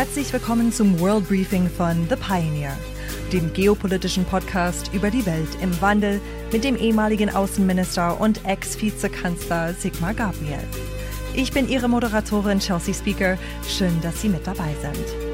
Herzlich willkommen zum World Briefing von The Pioneer, dem geopolitischen Podcast über die Welt im Wandel mit dem ehemaligen Außenminister und Ex-Vizekanzler Sigmar Gabriel. Ich bin Ihre Moderatorin Chelsea Speaker. Schön, dass Sie mit dabei sind.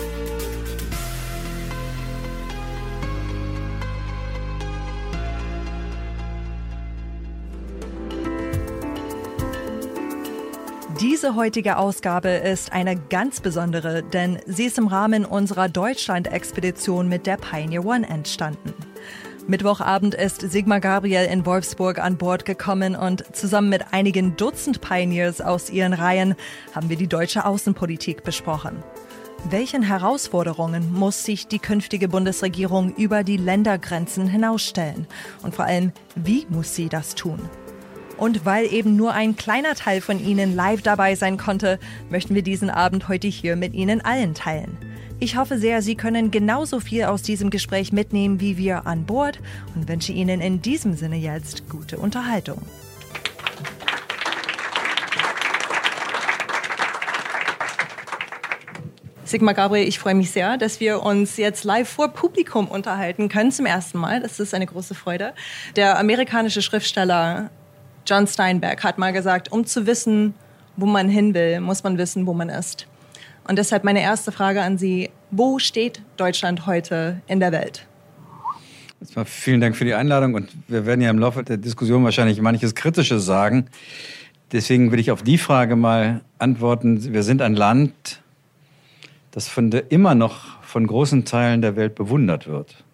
Diese heutige Ausgabe ist eine ganz besondere, denn sie ist im Rahmen unserer Deutschland-Expedition mit der Pioneer One entstanden. Mittwochabend ist Sigmar Gabriel in Wolfsburg an Bord gekommen und zusammen mit einigen Dutzend Pioneers aus ihren Reihen haben wir die deutsche Außenpolitik besprochen. Welchen Herausforderungen muss sich die künftige Bundesregierung über die Ländergrenzen hinausstellen? Und vor allem, wie muss sie das tun? Und weil eben nur ein kleiner Teil von Ihnen live dabei sein konnte, möchten wir diesen Abend heute hier mit Ihnen allen teilen. Ich hoffe sehr, Sie können genauso viel aus diesem Gespräch mitnehmen wie wir an Bord und wünsche Ihnen in diesem Sinne jetzt gute Unterhaltung. Sigmar Gabriel, ich freue mich sehr, dass wir uns jetzt live vor Publikum unterhalten können zum ersten Mal. Das ist eine große Freude. Der amerikanische Schriftsteller John Steinbeck hat mal gesagt, um zu wissen, wo man hin will, muss man wissen, wo man ist. Und deshalb meine erste Frage an Sie, wo steht Deutschland heute in der Welt? Erstmal vielen Dank für die Einladung und wir werden ja im Laufe der Diskussion wahrscheinlich manches Kritisches sagen. Deswegen will ich auf die Frage mal antworten. Wir sind ein Land, das von der, immer noch von großen Teilen der Welt bewundert wird.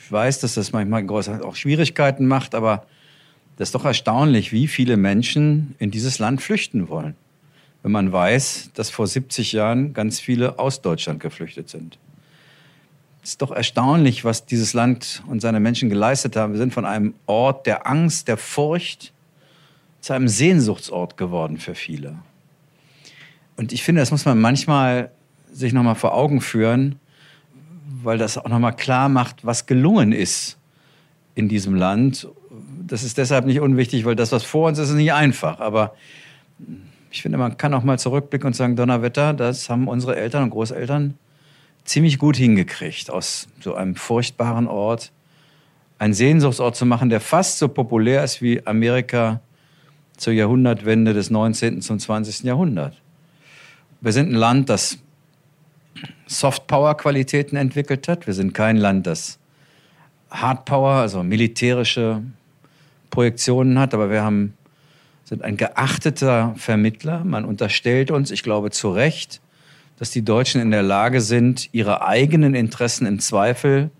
Ich weiß, dass das manchmal auch Schwierigkeiten macht, aber das ist doch erstaunlich, wie viele Menschen in dieses Land flüchten wollen, wenn man weiß, dass vor 70 Jahren ganz viele aus Deutschland geflüchtet sind. Es ist doch erstaunlich, was dieses Land und seine Menschen geleistet haben. Wir sind von einem Ort der Angst, der Furcht zu einem Sehnsuchtsort geworden für viele. Und ich finde, das muss man manchmal sich nochmal vor Augen führen, weil das auch nochmal klar macht, was gelungen ist in diesem Land das ist deshalb nicht unwichtig, weil das, was vor uns ist, ist nicht einfach. Aber ich finde, man kann auch mal zurückblicken und sagen, Donnerwetter, das haben unsere Eltern und Großeltern ziemlich gut hingekriegt, aus so einem furchtbaren Ort einen Sehnsuchtsort zu machen, der fast so populär ist wie Amerika zur Jahrhundertwende des 19. zum 20. Jahrhundert. Wir sind ein Land, das Softpower-Qualitäten entwickelt hat. Wir sind kein Land, das Hardpower, also militärische Projektionen hat, aber wir haben, sind ein geachteter Vermittler. Man unterstellt uns, ich glaube zu Recht, dass die Deutschen in der Lage sind, ihre eigenen Interessen im Zweifel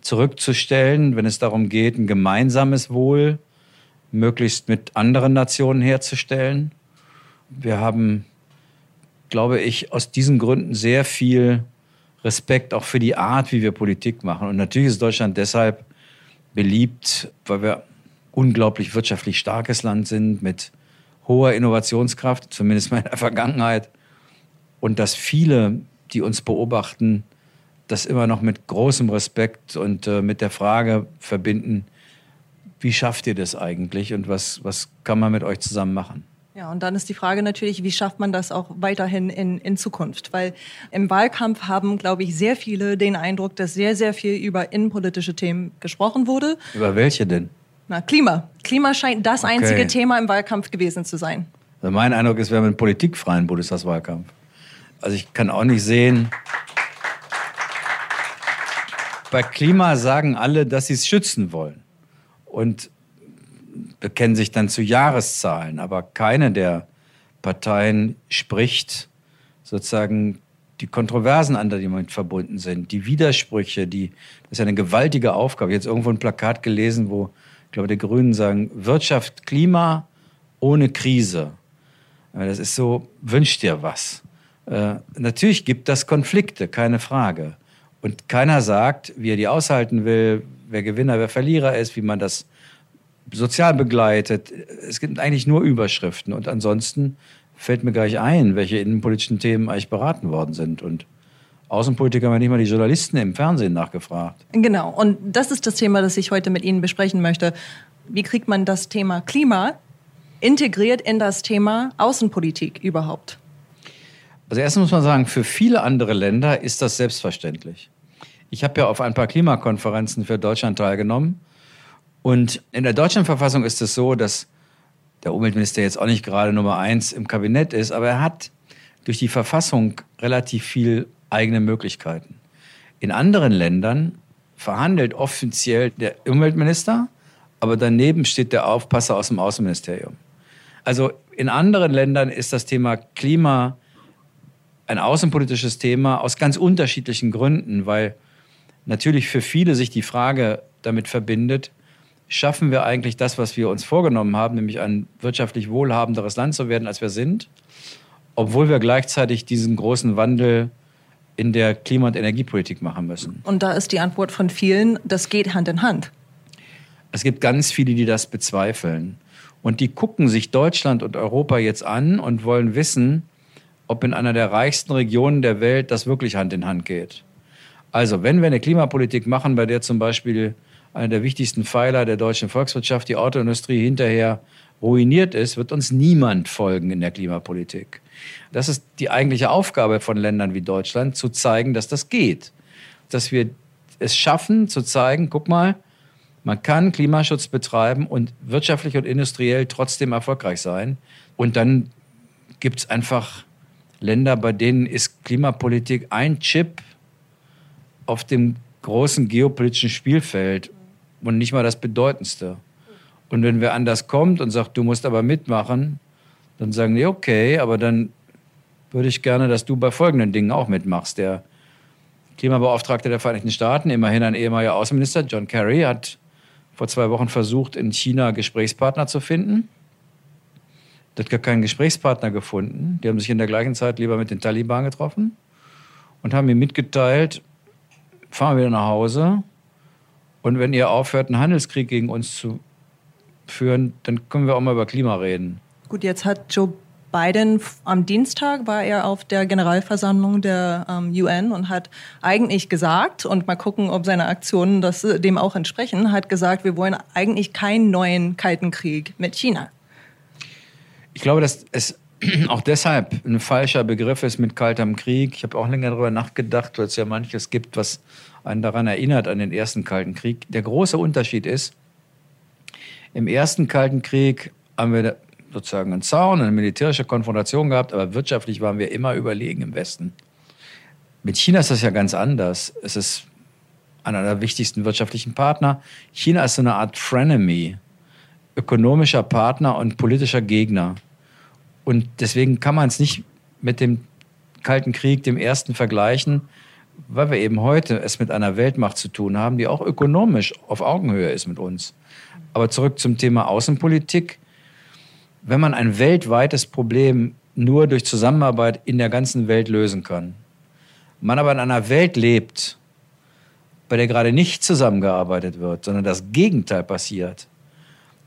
zurückzustellen, wenn es darum geht, ein gemeinsames Wohl möglichst mit anderen Nationen herzustellen. Wir haben, glaube ich, aus diesen Gründen sehr viel Respekt auch für die Art, wie wir Politik machen. Und natürlich ist Deutschland deshalb beliebt, weil wir unglaublich wirtschaftlich starkes Land sind mit hoher Innovationskraft, zumindest mal in der Vergangenheit. Und dass viele, die uns beobachten, das immer noch mit großem Respekt und äh, mit der Frage verbinden, wie schafft ihr das eigentlich und was, was kann man mit euch zusammen machen? Ja, und dann ist die Frage natürlich, wie schafft man das auch weiterhin in, in Zukunft? Weil im Wahlkampf haben, glaube ich, sehr viele den Eindruck, dass sehr, sehr viel über innenpolitische Themen gesprochen wurde. Über welche denn? Na, Klima. Klima scheint das okay. einzige Thema im Wahlkampf gewesen zu sein. Also mein Eindruck ist, wir haben einen politikfreien Bundestagswahlkampf. Also ich kann auch nicht sehen. Bei Klima sagen alle, dass sie es schützen wollen. Und bekennen sich dann zu Jahreszahlen. Aber keine der Parteien spricht sozusagen die Kontroversen an, die damit verbunden sind, die Widersprüche, die, das ist ja eine gewaltige Aufgabe. Jetzt irgendwo ein Plakat gelesen, wo ich glaube, die Grünen sagen, Wirtschaft, Klima ohne Krise. Das ist so, wünscht dir was. Äh, natürlich gibt das Konflikte, keine Frage. Und keiner sagt, wie er die aushalten will, wer Gewinner, wer Verlierer ist, wie man das sozial begleitet. Es gibt eigentlich nur Überschriften. Und ansonsten fällt mir gleich ein, welche innenpolitischen Themen eigentlich beraten worden sind. Und Außenpolitiker haben nicht mal die Journalisten im Fernsehen nachgefragt. Genau, und das ist das Thema, das ich heute mit Ihnen besprechen möchte. Wie kriegt man das Thema Klima integriert in das Thema Außenpolitik überhaupt? Also erstens muss man sagen, für viele andere Länder ist das selbstverständlich. Ich habe ja auf ein paar Klimakonferenzen für Deutschland teilgenommen. Und in der deutschen Verfassung ist es so, dass der Umweltminister jetzt auch nicht gerade Nummer eins im Kabinett ist, aber er hat durch die Verfassung relativ viel eigene Möglichkeiten. In anderen Ländern verhandelt offiziell der Umweltminister, aber daneben steht der Aufpasser aus dem Außenministerium. Also in anderen Ländern ist das Thema Klima ein außenpolitisches Thema aus ganz unterschiedlichen Gründen, weil natürlich für viele sich die Frage damit verbindet, schaffen wir eigentlich das, was wir uns vorgenommen haben, nämlich ein wirtschaftlich wohlhabenderes Land zu werden, als wir sind, obwohl wir gleichzeitig diesen großen Wandel in der Klima- und Energiepolitik machen müssen. Und da ist die Antwort von vielen, das geht Hand in Hand. Es gibt ganz viele, die das bezweifeln. Und die gucken sich Deutschland und Europa jetzt an und wollen wissen, ob in einer der reichsten Regionen der Welt das wirklich Hand in Hand geht. Also, wenn wir eine Klimapolitik machen, bei der zum Beispiel einer der wichtigsten Pfeiler der deutschen Volkswirtschaft, die Autoindustrie, hinterher ruiniert ist, wird uns niemand folgen in der Klimapolitik. Das ist die eigentliche Aufgabe von Ländern wie Deutschland, zu zeigen, dass das geht. Dass wir es schaffen, zu zeigen, guck mal, man kann Klimaschutz betreiben und wirtschaftlich und industriell trotzdem erfolgreich sein. Und dann gibt es einfach Länder, bei denen ist Klimapolitik ein Chip auf dem großen geopolitischen Spielfeld und nicht mal das Bedeutendste. Und wenn wer anders kommt und sagt, du musst aber mitmachen, dann sagen die, okay, aber dann würde ich gerne, dass du bei folgenden Dingen auch mitmachst. Der Klimabeauftragte der Vereinigten Staaten, immerhin ein ehemaliger Außenminister, John Kerry, hat vor zwei Wochen versucht, in China Gesprächspartner zu finden. Der hat gar keinen Gesprächspartner gefunden. Die haben sich in der gleichen Zeit lieber mit den Taliban getroffen und haben ihm mitgeteilt, fahren wir wieder nach Hause. Und wenn ihr aufhört, einen Handelskrieg gegen uns zu führen, dann können wir auch mal über Klima reden. Gut, jetzt hat Joe Biden am Dienstag war er auf der Generalversammlung der ähm, UN und hat eigentlich gesagt, und mal gucken, ob seine Aktionen das, dem auch entsprechen, hat gesagt, wir wollen eigentlich keinen neuen Kalten Krieg mit China. Ich glaube, dass es auch deshalb ein falscher Begriff ist mit Kaltem Krieg. Ich habe auch länger darüber nachgedacht, weil es ja manches gibt, was einen daran erinnert, an den ersten Kalten Krieg. Der große Unterschied ist, im ersten Kalten Krieg haben wir sozusagen einen Zaun, eine militärische Konfrontation gehabt, aber wirtschaftlich waren wir immer überlegen im Westen. Mit China ist das ja ganz anders. Es ist einer der wichtigsten wirtschaftlichen Partner. China ist so eine Art Frenemy, ökonomischer Partner und politischer Gegner. Und deswegen kann man es nicht mit dem Kalten Krieg, dem ersten, vergleichen, weil wir eben heute es mit einer Weltmacht zu tun haben, die auch ökonomisch auf Augenhöhe ist mit uns. Aber zurück zum Thema Außenpolitik. Wenn man ein weltweites Problem nur durch Zusammenarbeit in der ganzen Welt lösen kann, man aber in einer Welt lebt, bei der gerade nicht zusammengearbeitet wird, sondern das Gegenteil passiert,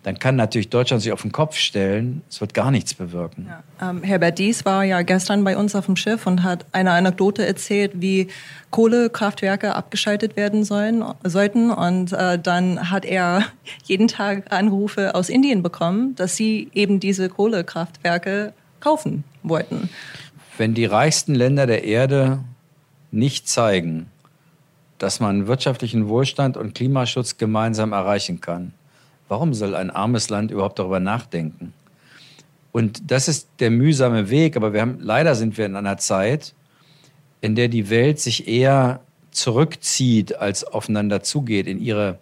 dann kann natürlich Deutschland sich auf den Kopf stellen, es wird gar nichts bewirken. Ja. Ähm, Herbert Dies war ja gestern bei uns auf dem Schiff und hat eine Anekdote erzählt, wie Kohlekraftwerke abgeschaltet werden sollen, sollten. Und äh, dann hat er jeden Tag Anrufe aus Indien bekommen, dass sie eben diese Kohlekraftwerke kaufen wollten. Wenn die reichsten Länder der Erde nicht zeigen, dass man wirtschaftlichen Wohlstand und Klimaschutz gemeinsam erreichen kann, Warum soll ein armes Land überhaupt darüber nachdenken? Und das ist der mühsame Weg, aber wir haben, leider sind wir in einer Zeit, in der die Welt sich eher zurückzieht, als aufeinander zugeht in ihre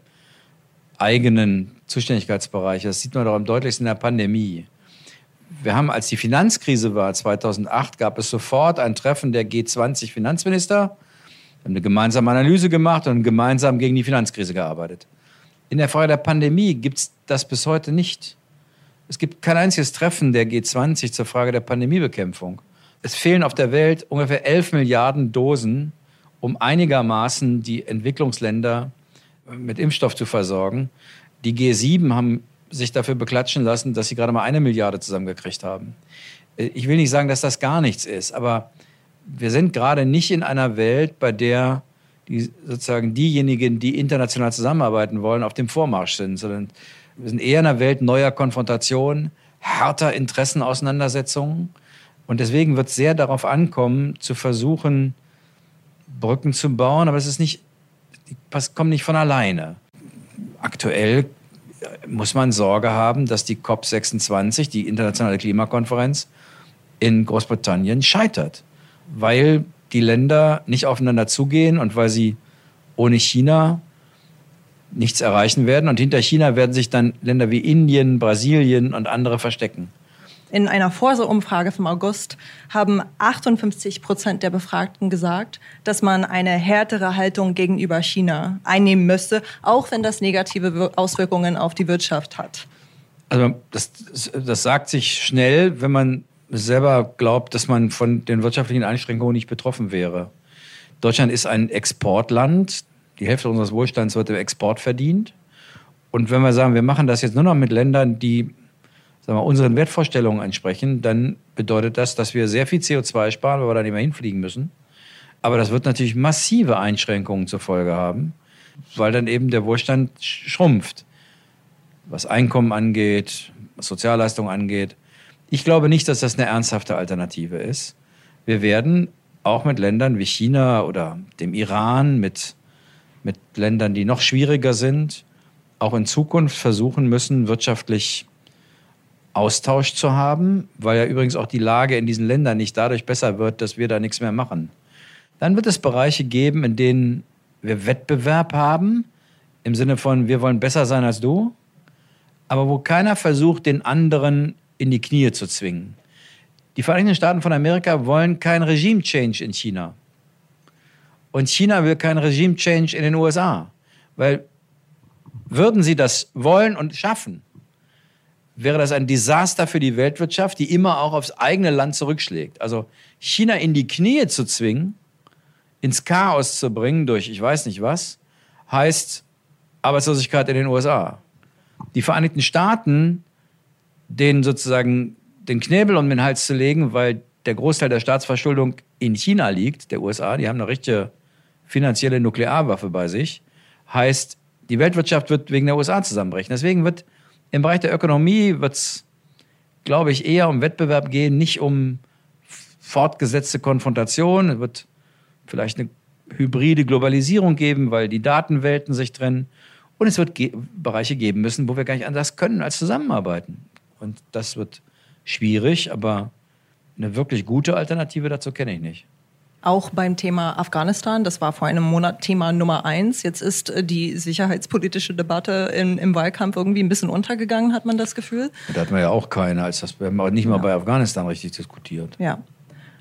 eigenen Zuständigkeitsbereiche. Das sieht man doch am deutlichsten in der Pandemie. Wir haben, als die Finanzkrise war, 2008, gab es sofort ein Treffen der G20-Finanzminister, haben eine gemeinsame Analyse gemacht und gemeinsam gegen die Finanzkrise gearbeitet. In der Frage der Pandemie gibt es das bis heute nicht. Es gibt kein einziges Treffen der G20 zur Frage der Pandemiebekämpfung. Es fehlen auf der Welt ungefähr 11 Milliarden Dosen, um einigermaßen die Entwicklungsländer mit Impfstoff zu versorgen. Die G7 haben sich dafür beklatschen lassen, dass sie gerade mal eine Milliarde zusammengekriegt haben. Ich will nicht sagen, dass das gar nichts ist, aber wir sind gerade nicht in einer Welt, bei der die sozusagen diejenigen, die international zusammenarbeiten wollen, auf dem Vormarsch sind, sondern wir sind eher in einer Welt neuer Konfrontation, harter Interessenauseinandersetzungen. Und deswegen wird es sehr darauf ankommen, zu versuchen, Brücken zu bauen, aber es ist nicht, die kommen nicht von alleine. Aktuell muss man Sorge haben, dass die COP26, die internationale Klimakonferenz in Großbritannien, scheitert, weil die Länder nicht aufeinander zugehen und weil sie ohne China nichts erreichen werden. Und hinter China werden sich dann Länder wie Indien, Brasilien und andere verstecken. In einer Forse-Umfrage vom August haben 58 Prozent der Befragten gesagt, dass man eine härtere Haltung gegenüber China einnehmen müsste, auch wenn das negative Auswirkungen auf die Wirtschaft hat. Also das, das sagt sich schnell, wenn man selber glaubt, dass man von den wirtschaftlichen Einschränkungen nicht betroffen wäre. Deutschland ist ein Exportland. Die Hälfte unseres Wohlstands wird im Export verdient. Und wenn wir sagen, wir machen das jetzt nur noch mit Ländern, die sagen wir, unseren Wertvorstellungen entsprechen, dann bedeutet das, dass wir sehr viel CO2 sparen, weil wir da nicht mehr hinfliegen müssen. Aber das wird natürlich massive Einschränkungen zur Folge haben, weil dann eben der Wohlstand schrumpft, was Einkommen angeht, was Sozialleistungen angeht. Ich glaube nicht, dass das eine ernsthafte Alternative ist. Wir werden auch mit Ländern wie China oder dem Iran, mit, mit Ländern, die noch schwieriger sind, auch in Zukunft versuchen müssen, wirtschaftlich Austausch zu haben, weil ja übrigens auch die Lage in diesen Ländern nicht dadurch besser wird, dass wir da nichts mehr machen. Dann wird es Bereiche geben, in denen wir Wettbewerb haben, im Sinne von, wir wollen besser sein als du, aber wo keiner versucht, den anderen in die Knie zu zwingen. Die Vereinigten Staaten von Amerika wollen kein Regime-Change in China. Und China will kein Regime-Change in den USA. Weil würden sie das wollen und schaffen, wäre das ein Desaster für die Weltwirtschaft, die immer auch aufs eigene Land zurückschlägt. Also China in die Knie zu zwingen, ins Chaos zu bringen durch ich weiß nicht was, heißt Arbeitslosigkeit in den USA. Die Vereinigten Staaten, denen sozusagen den Knebel um den Hals zu legen, weil der Großteil der Staatsverschuldung in China liegt, der USA, die haben eine richtige finanzielle Nuklearwaffe bei sich, heißt, die Weltwirtschaft wird wegen der USA zusammenbrechen. Deswegen wird im Bereich der Ökonomie glaube ich, eher um Wettbewerb gehen, nicht um fortgesetzte Konfrontation. Es wird vielleicht eine hybride Globalisierung geben, weil die Datenwelten sich trennen. Und es wird ge Bereiche geben müssen, wo wir gar nicht anders können als zusammenarbeiten. Und das wird schwierig, aber eine wirklich gute Alternative dazu kenne ich nicht. Auch beim Thema Afghanistan, das war vor einem Monat Thema Nummer eins. Jetzt ist äh, die sicherheitspolitische Debatte in, im Wahlkampf irgendwie ein bisschen untergegangen, hat man das Gefühl. Da hatten wir ja auch keine, als das, wir haben nicht mal ja. bei Afghanistan richtig diskutiert. Ja.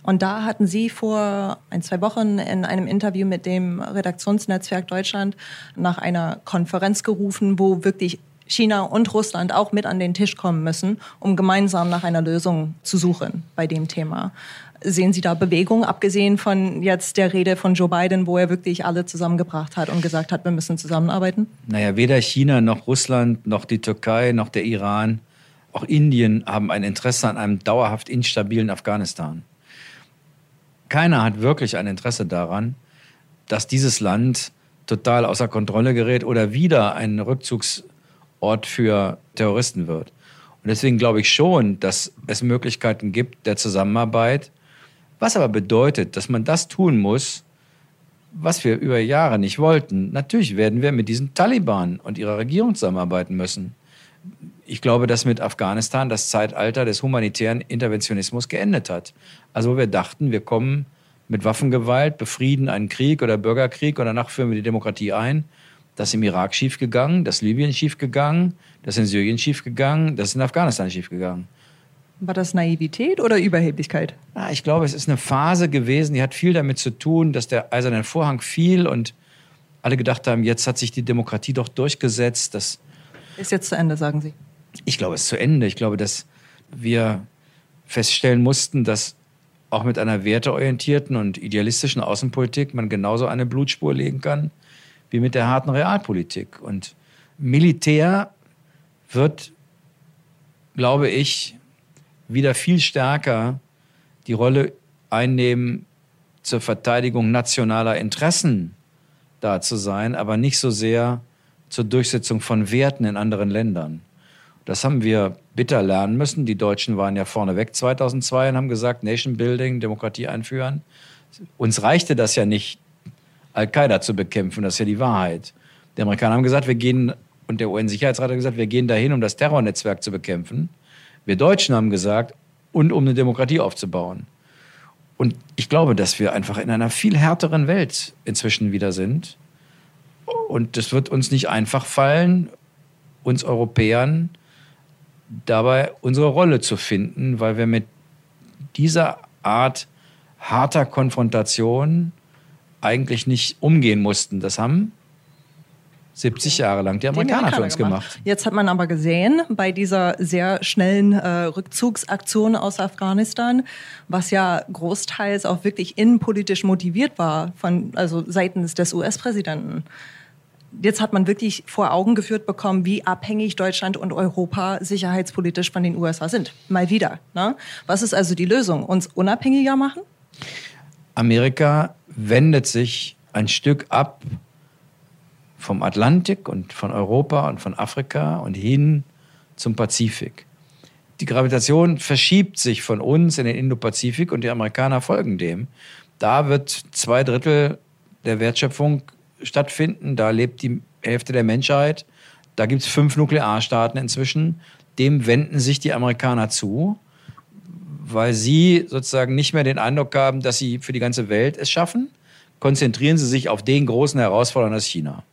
Und da hatten Sie vor ein, zwei Wochen in einem Interview mit dem Redaktionsnetzwerk Deutschland nach einer Konferenz gerufen, wo wirklich China und Russland auch mit an den Tisch kommen müssen, um gemeinsam nach einer Lösung zu suchen bei dem Thema. Sehen Sie da Bewegung, abgesehen von jetzt der Rede von Joe Biden, wo er wirklich alle zusammengebracht hat und gesagt hat, wir müssen zusammenarbeiten? Naja, weder China noch Russland noch die Türkei noch der Iran, auch Indien haben ein Interesse an einem dauerhaft instabilen Afghanistan. Keiner hat wirklich ein Interesse daran, dass dieses Land total außer Kontrolle gerät oder wieder ein Rückzugsort für Terroristen wird. Und deswegen glaube ich schon, dass es Möglichkeiten gibt der Zusammenarbeit was aber bedeutet, dass man das tun muss, was wir über Jahre nicht wollten. Natürlich werden wir mit diesen Taliban und ihrer Regierung zusammenarbeiten müssen. Ich glaube, dass mit Afghanistan das Zeitalter des humanitären Interventionismus geendet hat. Also wo wir dachten, wir kommen mit Waffengewalt, befrieden einen Krieg oder Bürgerkrieg und danach führen wir die Demokratie ein. Das ist im Irak schiefgegangen, das ist Libyen schiefgegangen, das ist in Syrien schiefgegangen, das ist in Afghanistan schiefgegangen. War das Naivität oder Überheblichkeit? Ja, ich glaube, es ist eine Phase gewesen, die hat viel damit zu tun, dass der eiserne Vorhang fiel und alle gedacht haben, jetzt hat sich die Demokratie doch durchgesetzt. Das ist jetzt zu Ende, sagen Sie. Ich glaube, es ist zu Ende. Ich glaube, dass wir feststellen mussten, dass auch mit einer werteorientierten und idealistischen Außenpolitik man genauso eine Blutspur legen kann wie mit der harten Realpolitik. Und Militär wird, glaube ich, wieder viel stärker die Rolle einnehmen, zur Verteidigung nationaler Interessen da zu sein, aber nicht so sehr zur Durchsetzung von Werten in anderen Ländern. Das haben wir bitter lernen müssen. Die Deutschen waren ja vorneweg 2002 und haben gesagt, Nation Building, Demokratie einführen. Uns reichte das ja nicht, Al-Qaida zu bekämpfen, das ist ja die Wahrheit. Die Amerikaner haben gesagt, wir gehen, und der UN-Sicherheitsrat hat gesagt, wir gehen dahin, um das Terrornetzwerk zu bekämpfen. Wir Deutschen haben gesagt, und um eine Demokratie aufzubauen. Und ich glaube, dass wir einfach in einer viel härteren Welt inzwischen wieder sind. Und es wird uns nicht einfach fallen, uns Europäern dabei unsere Rolle zu finden, weil wir mit dieser Art harter Konfrontation eigentlich nicht umgehen mussten. Das haben 70 Jahre lang die Amerikaner, für uns gemacht. gemacht. Jetzt hat man aber gesehen, bei dieser sehr schnellen äh, Rückzugsaktion aus Afghanistan, was ja großteils auch wirklich innenpolitisch motiviert war, von, also seitens des US-Präsidenten. Jetzt hat man wirklich vor Augen geführt bekommen, wie abhängig Deutschland und Europa sicherheitspolitisch von den USA sind. Mal wieder. Ne? Was ist also die Lösung? Uns unabhängiger machen? Amerika wendet sich ein Stück ab vom Atlantik und von Europa und von Afrika und hin zum Pazifik. Die Gravitation verschiebt sich von uns in den Indopazifik und die Amerikaner folgen dem. Da wird zwei Drittel der Wertschöpfung stattfinden, da lebt die Hälfte der Menschheit, da gibt es fünf Nuklearstaaten inzwischen. Dem wenden sich die Amerikaner zu, weil sie sozusagen nicht mehr den Eindruck haben, dass sie für die ganze Welt es schaffen. Konzentrieren sie sich auf den großen Herausforderer, das China.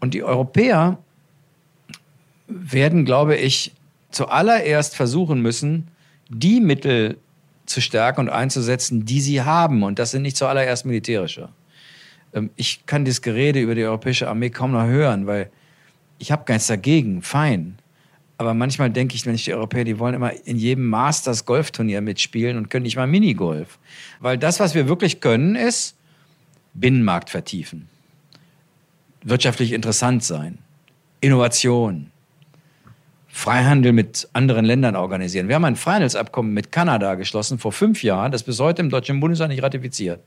Und die Europäer werden, glaube ich, zuallererst versuchen müssen, die Mittel zu stärken und einzusetzen, die sie haben. Und das sind nicht zuallererst militärische. Ähm, ich kann das Gerede über die europäische Armee kaum noch hören, weil ich habe gar nichts dagegen, fein. Aber manchmal denke ich, wenn ich die Europäer, die wollen immer in jedem Masters Golfturnier mitspielen und können nicht mal Minigolf. Weil das, was wir wirklich können, ist Binnenmarkt vertiefen wirtschaftlich interessant sein. Innovation. Freihandel mit anderen Ländern organisieren. Wir haben ein Freihandelsabkommen mit Kanada geschlossen vor fünf Jahren, das bis heute im Deutschen Bundestag nicht ratifiziert,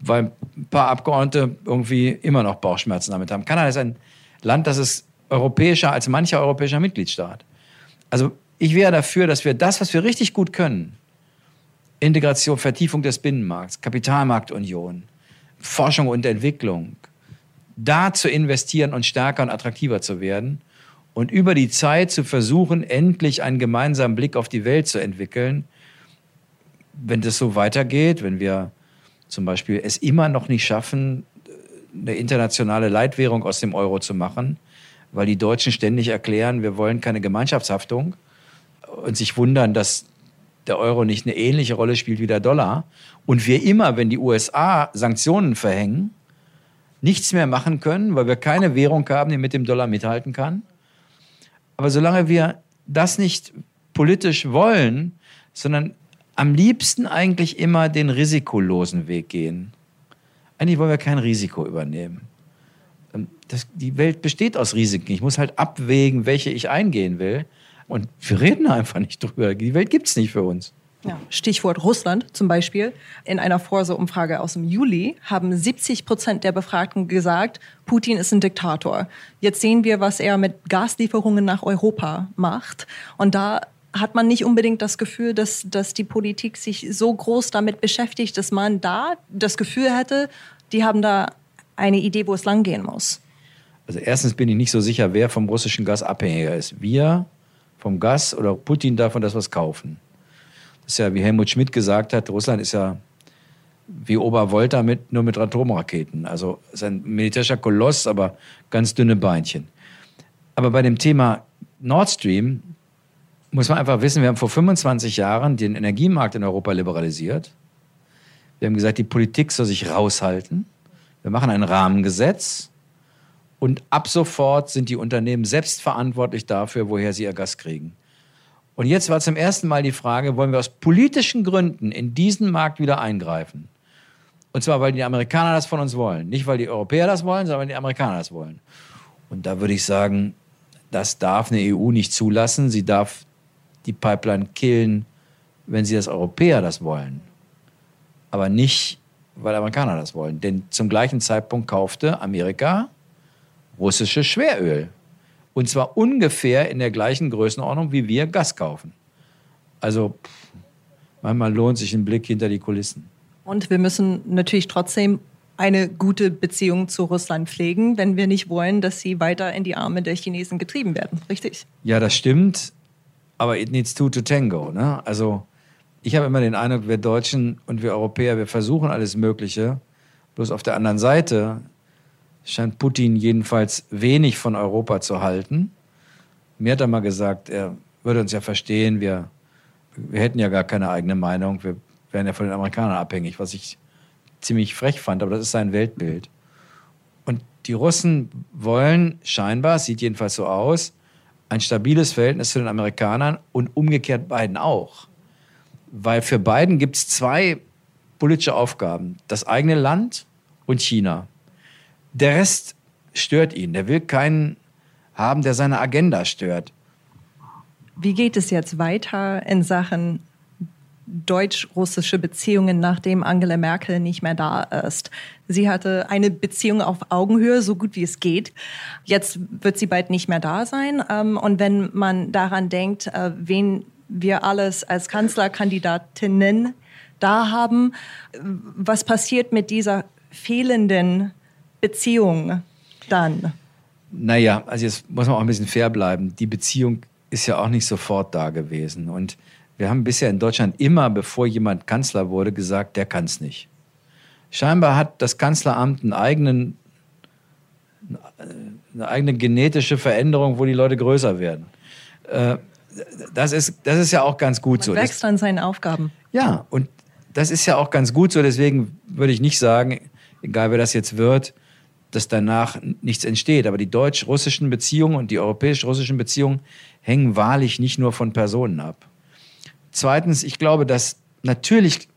weil ein paar Abgeordnete irgendwie immer noch Bauchschmerzen damit haben. Kanada ist ein Land, das ist europäischer als mancher europäischer Mitgliedstaat. Also ich wäre dafür, dass wir das, was wir richtig gut können, Integration, Vertiefung des Binnenmarkts, Kapitalmarktunion, Forschung und Entwicklung, da zu investieren und stärker und attraktiver zu werden und über die Zeit zu versuchen, endlich einen gemeinsamen Blick auf die Welt zu entwickeln. Wenn das so weitergeht, wenn wir zum Beispiel es immer noch nicht schaffen, eine internationale Leitwährung aus dem Euro zu machen, weil die Deutschen ständig erklären, wir wollen keine Gemeinschaftshaftung und sich wundern, dass der Euro nicht eine ähnliche Rolle spielt wie der Dollar. Und wir immer, wenn die USA Sanktionen verhängen, nichts mehr machen können, weil wir keine Währung haben, die mit dem Dollar mithalten kann. Aber solange wir das nicht politisch wollen, sondern am liebsten eigentlich immer den risikolosen Weg gehen. Eigentlich wollen wir kein Risiko übernehmen. Ähm, das, die Welt besteht aus Risiken. Ich muss halt abwägen, welche ich eingehen will. Und wir reden einfach nicht drüber. Die Welt gibt es nicht für uns. Ja, Stichwort Russland zum Beispiel. In einer Forsa-Umfrage aus dem Juli haben 70 Prozent der Befragten gesagt, Putin ist ein Diktator. Jetzt sehen wir, was er mit Gaslieferungen nach Europa macht. Und da hat man nicht unbedingt das Gefühl, dass, dass die Politik sich so groß damit beschäftigt, dass man da das Gefühl hätte, die haben da eine Idee, wo es langgehen muss. Also erstens bin ich nicht so sicher, wer vom russischen Gas abhängiger ist. Wir vom Gas oder Putin davon, dass wir es kaufen ist ja, wie Helmut Schmidt gesagt hat, Russland ist ja wie Obervolta mit, nur mit Atomraketen. Also ist ein militärischer Koloss, aber ganz dünne Beinchen. Aber bei dem Thema Nord Stream muss man einfach wissen, wir haben vor 25 Jahren den Energiemarkt in Europa liberalisiert. Wir haben gesagt, die Politik soll sich raushalten. Wir machen ein Rahmengesetz. Und ab sofort sind die Unternehmen selbst verantwortlich dafür, woher sie ihr Gas kriegen. Und jetzt war zum ersten Mal die Frage, wollen wir aus politischen Gründen in diesen Markt wieder eingreifen? Und zwar, weil die Amerikaner das von uns wollen. Nicht, weil die Europäer das wollen, sondern weil die Amerikaner das wollen. Und da würde ich sagen, das darf eine EU nicht zulassen. Sie darf die Pipeline killen, wenn sie das Europäer das wollen. Aber nicht, weil Amerikaner das wollen. Denn zum gleichen Zeitpunkt kaufte Amerika russisches Schweröl. Und zwar ungefähr in der gleichen Größenordnung, wie wir Gas kaufen. Also manchmal lohnt sich ein Blick hinter die Kulissen. Und wir müssen natürlich trotzdem eine gute Beziehung zu Russland pflegen, wenn wir nicht wollen, dass sie weiter in die Arme der Chinesen getrieben werden. Richtig? Ja, das stimmt. Aber it needs two to tango. Ne? Also ich habe immer den Eindruck, wir Deutschen und wir Europäer, wir versuchen alles Mögliche. Bloß auf der anderen Seite scheint Putin jedenfalls wenig von Europa zu halten. Mir hat er mal gesagt, er würde uns ja verstehen, wir, wir hätten ja gar keine eigene Meinung, wir wären ja von den Amerikanern abhängig, was ich ziemlich frech fand, aber das ist sein Weltbild. Und die Russen wollen scheinbar, sieht jedenfalls so aus, ein stabiles Verhältnis zu den Amerikanern und umgekehrt beiden auch. Weil für beiden gibt es zwei politische Aufgaben. Das eigene Land und China. Der Rest stört ihn. Der will keinen haben, der seine Agenda stört. Wie geht es jetzt weiter in Sachen deutsch-russische Beziehungen, nachdem Angela Merkel nicht mehr da ist. Sie hatte eine Beziehung auf Augenhöhe, so gut wie es geht. Jetzt wird sie bald nicht mehr da sein. Ähm, und wenn man daran denkt, äh, wen wir alles als Kanzlerkandidatinnen da haben, was passiert mit dieser fehlenden Beziehung dann? Naja, also jetzt muss man auch ein bisschen fair bleiben. Die Beziehung ist ja auch nicht sofort da gewesen. Und wir haben bisher in Deutschland immer, bevor jemand Kanzler wurde, gesagt, der kann es nicht. Scheinbar hat das Kanzleramt einen eigenen, eine eigene genetische Veränderung, wo die Leute größer werden. Das ist, das ist ja auch ganz gut Man so. wächst an seinen Aufgaben. Ja, und das ist ja auch ganz gut so. Deswegen würde ich nicht sagen, egal wer das jetzt wird, dass danach nichts entsteht. Aber die deutsch-russischen Beziehungen und die europäisch-russischen Beziehungen hängen wahrlich nicht nur von Personen ab. Zweitens, ich glaube, dass natürlich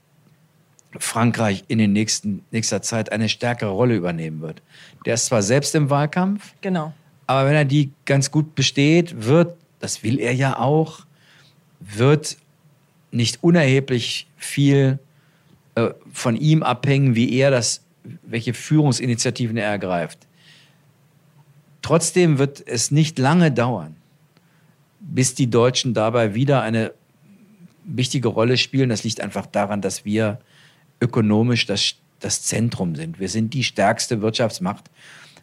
Frankreich in den nächsten nächster Zeit eine stärkere Rolle übernehmen wird. Der ist zwar selbst im Wahlkampf, genau. aber wenn er die ganz gut besteht, wird, das will er ja auch, wird nicht unerheblich viel äh, von ihm abhängen, wie er das, welche Führungsinitiativen er ergreift. Trotzdem wird es nicht lange dauern, bis die Deutschen dabei wieder eine wichtige Rolle spielen. Das liegt einfach daran, dass wir ökonomisch das, das Zentrum sind. Wir sind die stärkste Wirtschaftsmacht.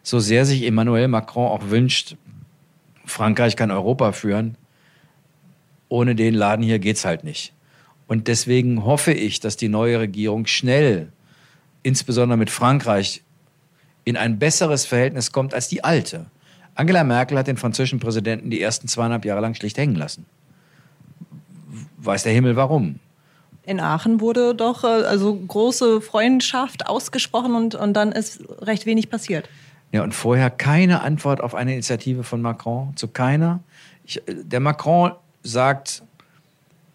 So sehr sich Emmanuel Macron auch wünscht, Frankreich kann Europa führen, ohne den Laden hier geht es halt nicht. Und deswegen hoffe ich, dass die neue Regierung schnell, insbesondere mit Frankreich, in ein besseres Verhältnis kommt als die alte. Angela Merkel hat den französischen Präsidenten die ersten zweieinhalb Jahre lang schlicht hängen lassen weiß der Himmel warum. In Aachen wurde doch äh, also große Freundschaft ausgesprochen und, und dann ist recht wenig passiert. Ja, und vorher keine Antwort auf eine Initiative von Macron, zu keiner. Ich, der Macron sagt,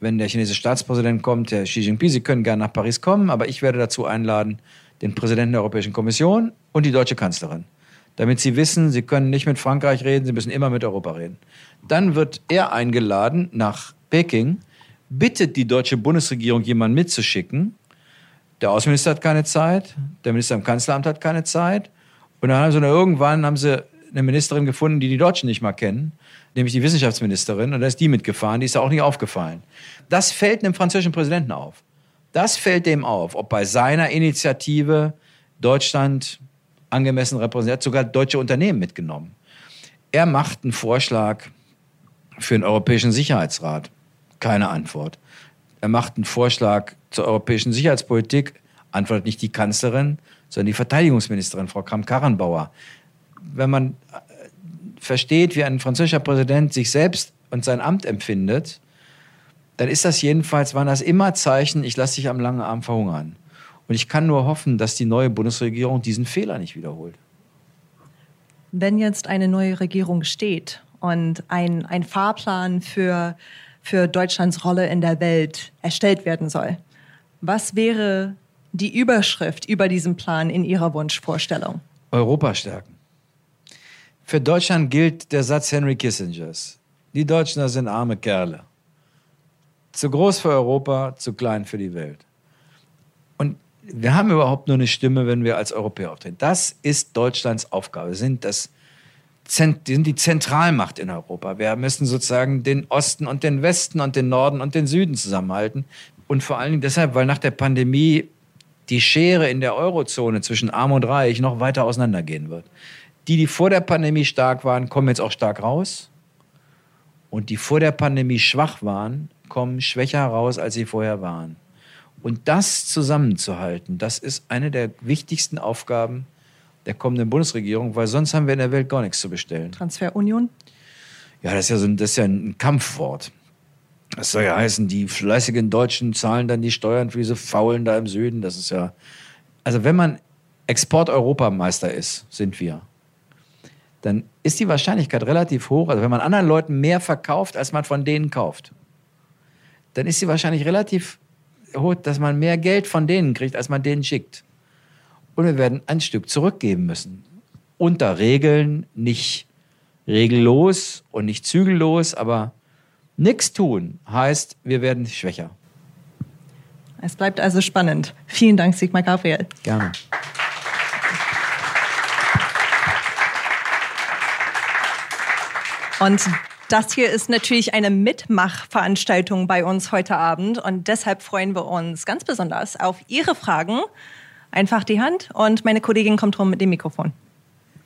wenn der chinesische Staatspräsident kommt, der Xi Jinping, Sie können gerne nach Paris kommen, aber ich werde dazu einladen, den Präsidenten der Europäischen Kommission und die deutsche Kanzlerin. Damit Sie wissen, Sie können nicht mit Frankreich reden, Sie müssen immer mit Europa reden. Dann wird er eingeladen nach Peking bittet die deutsche Bundesregierung, jemanden mitzuschicken. Der Außenminister hat keine Zeit, der Minister im Kanzleramt hat keine Zeit. Und dann haben sie irgendwann haben sie eine Ministerin gefunden, die die Deutschen nicht mal kennen, nämlich die Wissenschaftsministerin. Und da ist die mitgefahren, die ist auch nicht aufgefallen. Das fällt einem französischen Präsidenten auf. Das fällt dem auf, ob bei seiner Initiative Deutschland angemessen repräsentiert, sogar deutsche Unternehmen mitgenommen. Er macht einen Vorschlag für den Europäischen Sicherheitsrat. Keine Antwort. Er macht einen Vorschlag zur europäischen Sicherheitspolitik, antwortet nicht die Kanzlerin, sondern die Verteidigungsministerin, Frau Kramp-Karrenbauer. Wenn man äh, versteht, wie ein französischer Präsident sich selbst und sein Amt empfindet, dann ist das jedenfalls, waren das immer Zeichen, ich lasse dich am langen Arm verhungern. Und ich kann nur hoffen, dass die neue Bundesregierung diesen Fehler nicht wiederholt. Wenn jetzt eine neue Regierung steht und ein, ein Fahrplan für für Deutschlands Rolle in der Welt erstellt werden soll. Was wäre die Überschrift über diesen Plan in Ihrer Wunschvorstellung? Europa stärken. Für Deutschland gilt der Satz Henry Kissingers. Die Deutschen sind arme Kerle. Zu groß für Europa, zu klein für die Welt. Und wir haben überhaupt nur eine Stimme, wenn wir als Europäer auftreten. Das ist Deutschlands Aufgabe. Wir sind das sind die Zentralmacht in Europa. Wir müssen sozusagen den Osten und den Westen und den Norden und den Süden zusammenhalten. Und vor allen Dingen deshalb, weil nach der Pandemie die Schere in der Eurozone zwischen Arm und Reich noch weiter auseinandergehen wird. Die, die vor der Pandemie stark waren, kommen jetzt auch stark raus. Und die vor der Pandemie schwach waren, kommen schwächer raus, als sie vorher waren. Und das zusammenzuhalten, das ist eine der wichtigsten Aufgaben der kommenden Bundesregierung, weil sonst haben wir in der Welt gar nichts zu bestellen. Transferunion? Ja, das ist ja, so ein, das ist ja ein Kampfwort. Das soll ja heißen, die fleißigen Deutschen zahlen dann die Steuern für diese Faulen da im Süden. Das ist ja. Also, wenn man Export-Europameister ist, sind wir, dann ist die Wahrscheinlichkeit relativ hoch. Also, wenn man anderen Leuten mehr verkauft, als man von denen kauft, dann ist sie wahrscheinlich relativ hoch, dass man mehr Geld von denen kriegt, als man denen schickt. Und wir werden ein Stück zurückgeben müssen. Unter Regeln, nicht regellos und nicht zügellos, aber nichts tun heißt, wir werden schwächer. Es bleibt also spannend. Vielen Dank, Sigmar Gabriel. Gerne. Und das hier ist natürlich eine Mitmachveranstaltung bei uns heute Abend und deshalb freuen wir uns ganz besonders auf Ihre Fragen einfach die Hand und meine Kollegin kommt rum mit dem Mikrofon.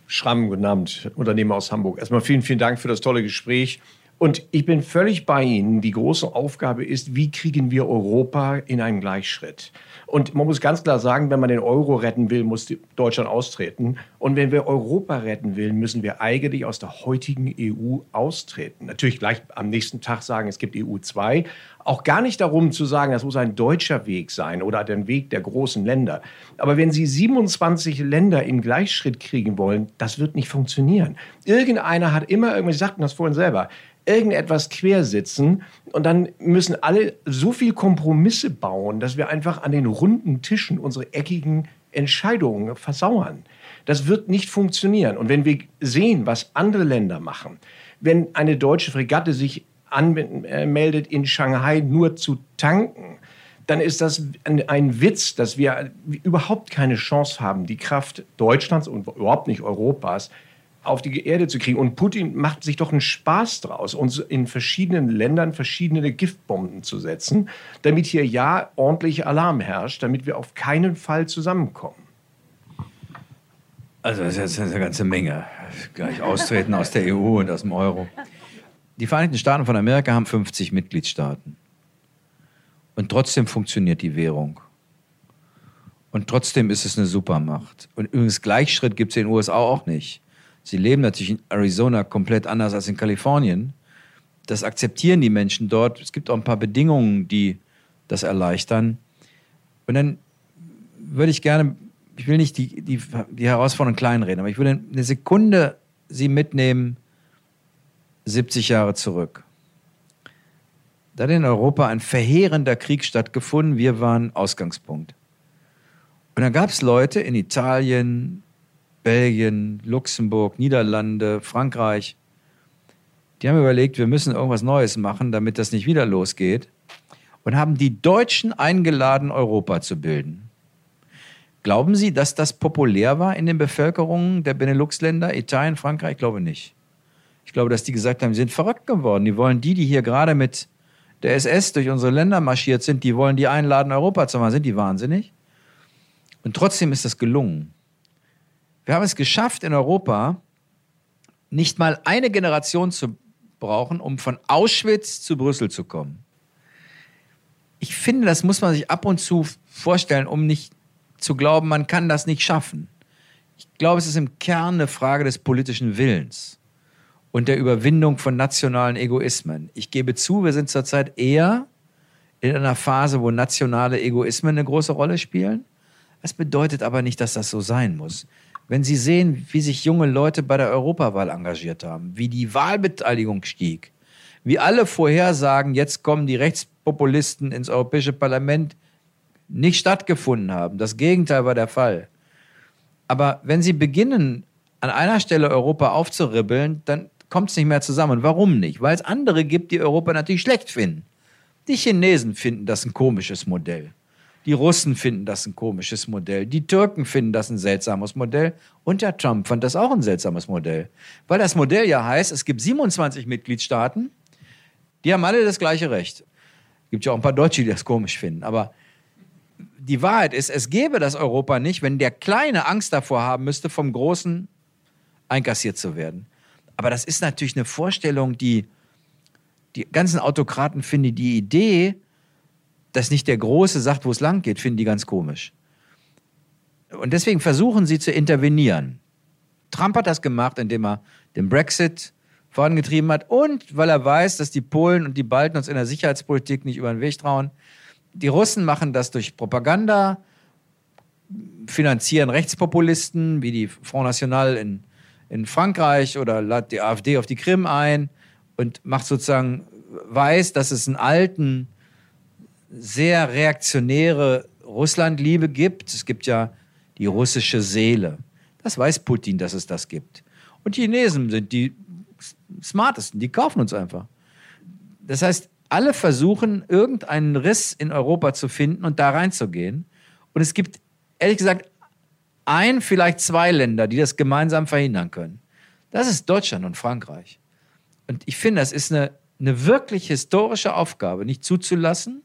Schramm, guten Abend, Unternehmer aus Hamburg. Erstmal vielen, vielen Dank für das tolle Gespräch. Und ich bin völlig bei Ihnen. Die große Aufgabe ist, wie kriegen wir Europa in einen Gleichschritt? Und man muss ganz klar sagen, wenn man den Euro retten will, muss Deutschland austreten. Und wenn wir Europa retten will, müssen wir eigentlich aus der heutigen EU austreten. Natürlich gleich am nächsten Tag sagen, es gibt EU 2. Auch gar nicht darum zu sagen, das muss ein deutscher Weg sein oder der Weg der großen Länder. Aber wenn Sie 27 Länder in Gleichschritt kriegen wollen, das wird nicht funktionieren. Irgendeiner hat immer irgendwie, Sie sagten das vorhin selber, irgendetwas quersitzen und dann müssen alle so viel Kompromisse bauen, dass wir einfach an den runden Tischen unsere eckigen Entscheidungen versauern. Das wird nicht funktionieren. Und wenn wir sehen, was andere Länder machen, wenn eine deutsche Fregatte sich anmeldet, in Shanghai nur zu tanken, dann ist das ein, Witz, dass wir überhaupt keine Chance haben, die Kraft Deutschlands und überhaupt nicht Europas auf die Erde zu kriegen. Und Putin macht sich doch einen Spaß draus, uns in verschiedenen Ländern verschiedene Giftbomben zu setzen, damit hier ja ordentlich Alarm herrscht, damit wir auf keinen Fall zusammenkommen. Also das ist jetzt eine ganze Menge. Gleich austreten aus der EU und aus dem Euro. Die Vereinigten Staaten von Amerika haben 50 Mitgliedstaaten. Und trotzdem funktioniert die Währung. Und trotzdem ist es eine Supermacht. Und übrigens Gleichschritt gibt es in den USA auch nicht. Sie leben natürlich in Arizona komplett anders als in Kalifornien. Das akzeptieren die Menschen dort. Es gibt auch ein paar Bedingungen, die das erleichtern. Und dann würde ich gerne, ich will nicht die, die, die Herausforderung kleinreden, aber ich würde eine Sekunde Sie mitnehmen, 70 Jahre zurück. Da hat in Europa ein verheerender Krieg stattgefunden. Wir waren Ausgangspunkt. Und dann gab es Leute in Italien, Belgien, Luxemburg, Niederlande, Frankreich. Die haben überlegt, wir müssen irgendwas Neues machen, damit das nicht wieder losgeht. Und haben die Deutschen eingeladen, Europa zu bilden. Glauben Sie, dass das populär war in den Bevölkerungen der Benelux-Länder, Italien, Frankreich? Ich glaube nicht. Ich glaube, dass die gesagt haben, sie sind verrückt geworden. Die wollen die, die hier gerade mit der SS durch unsere Länder marschiert sind, die wollen die einladen, Europa zu machen. Sind die wahnsinnig? Und trotzdem ist das gelungen. Wir haben es geschafft, in Europa nicht mal eine Generation zu brauchen, um von Auschwitz zu Brüssel zu kommen. Ich finde, das muss man sich ab und zu vorstellen, um nicht zu glauben, man kann das nicht schaffen. Ich glaube, es ist im Kern eine Frage des politischen Willens und der Überwindung von nationalen Egoismen. Ich gebe zu, wir sind zurzeit eher in einer Phase, wo nationale Egoismen eine große Rolle spielen. Das bedeutet aber nicht, dass das so sein muss wenn Sie sehen, wie sich junge Leute bei der Europawahl engagiert haben, wie die Wahlbeteiligung stieg, wie alle Vorhersagen, jetzt kommen die Rechtspopulisten ins Europäische Parlament, nicht stattgefunden haben. Das Gegenteil war der Fall. Aber wenn Sie beginnen, an einer Stelle Europa aufzuribbeln, dann kommt es nicht mehr zusammen. Warum nicht? Weil es andere gibt, die Europa natürlich schlecht finden. Die Chinesen finden das ein komisches Modell. Die Russen finden das ein komisches Modell. Die Türken finden das ein seltsames Modell. Und der Trump fand das auch ein seltsames Modell. Weil das Modell ja heißt, es gibt 27 Mitgliedstaaten, die haben alle das gleiche Recht. Es gibt ja auch ein paar Deutsche, die das komisch finden. Aber die Wahrheit ist, es gäbe das Europa nicht, wenn der Kleine Angst davor haben müsste, vom Großen einkassiert zu werden. Aber das ist natürlich eine Vorstellung, die die ganzen Autokraten finden die Idee, dass nicht der Große sagt, wo es lang geht, finden die ganz komisch. Und deswegen versuchen sie zu intervenieren. Trump hat das gemacht, indem er den Brexit vorangetrieben hat und weil er weiß, dass die Polen und die Balten uns in der Sicherheitspolitik nicht über den Weg trauen. Die Russen machen das durch Propaganda, finanzieren Rechtspopulisten wie die Front National in, in Frankreich oder lädt die AfD auf die Krim ein und macht sozusagen, weiß, dass es einen alten sehr reaktionäre Russlandliebe gibt. Es gibt ja die russische Seele. Das weiß Putin, dass es das gibt. Und Chinesen sind die smartesten, die kaufen uns einfach. Das heißt, alle versuchen, irgendeinen Riss in Europa zu finden und da reinzugehen. Und es gibt, ehrlich gesagt, ein, vielleicht zwei Länder, die das gemeinsam verhindern können. Das ist Deutschland und Frankreich. Und ich finde, das ist eine, eine wirklich historische Aufgabe, nicht zuzulassen,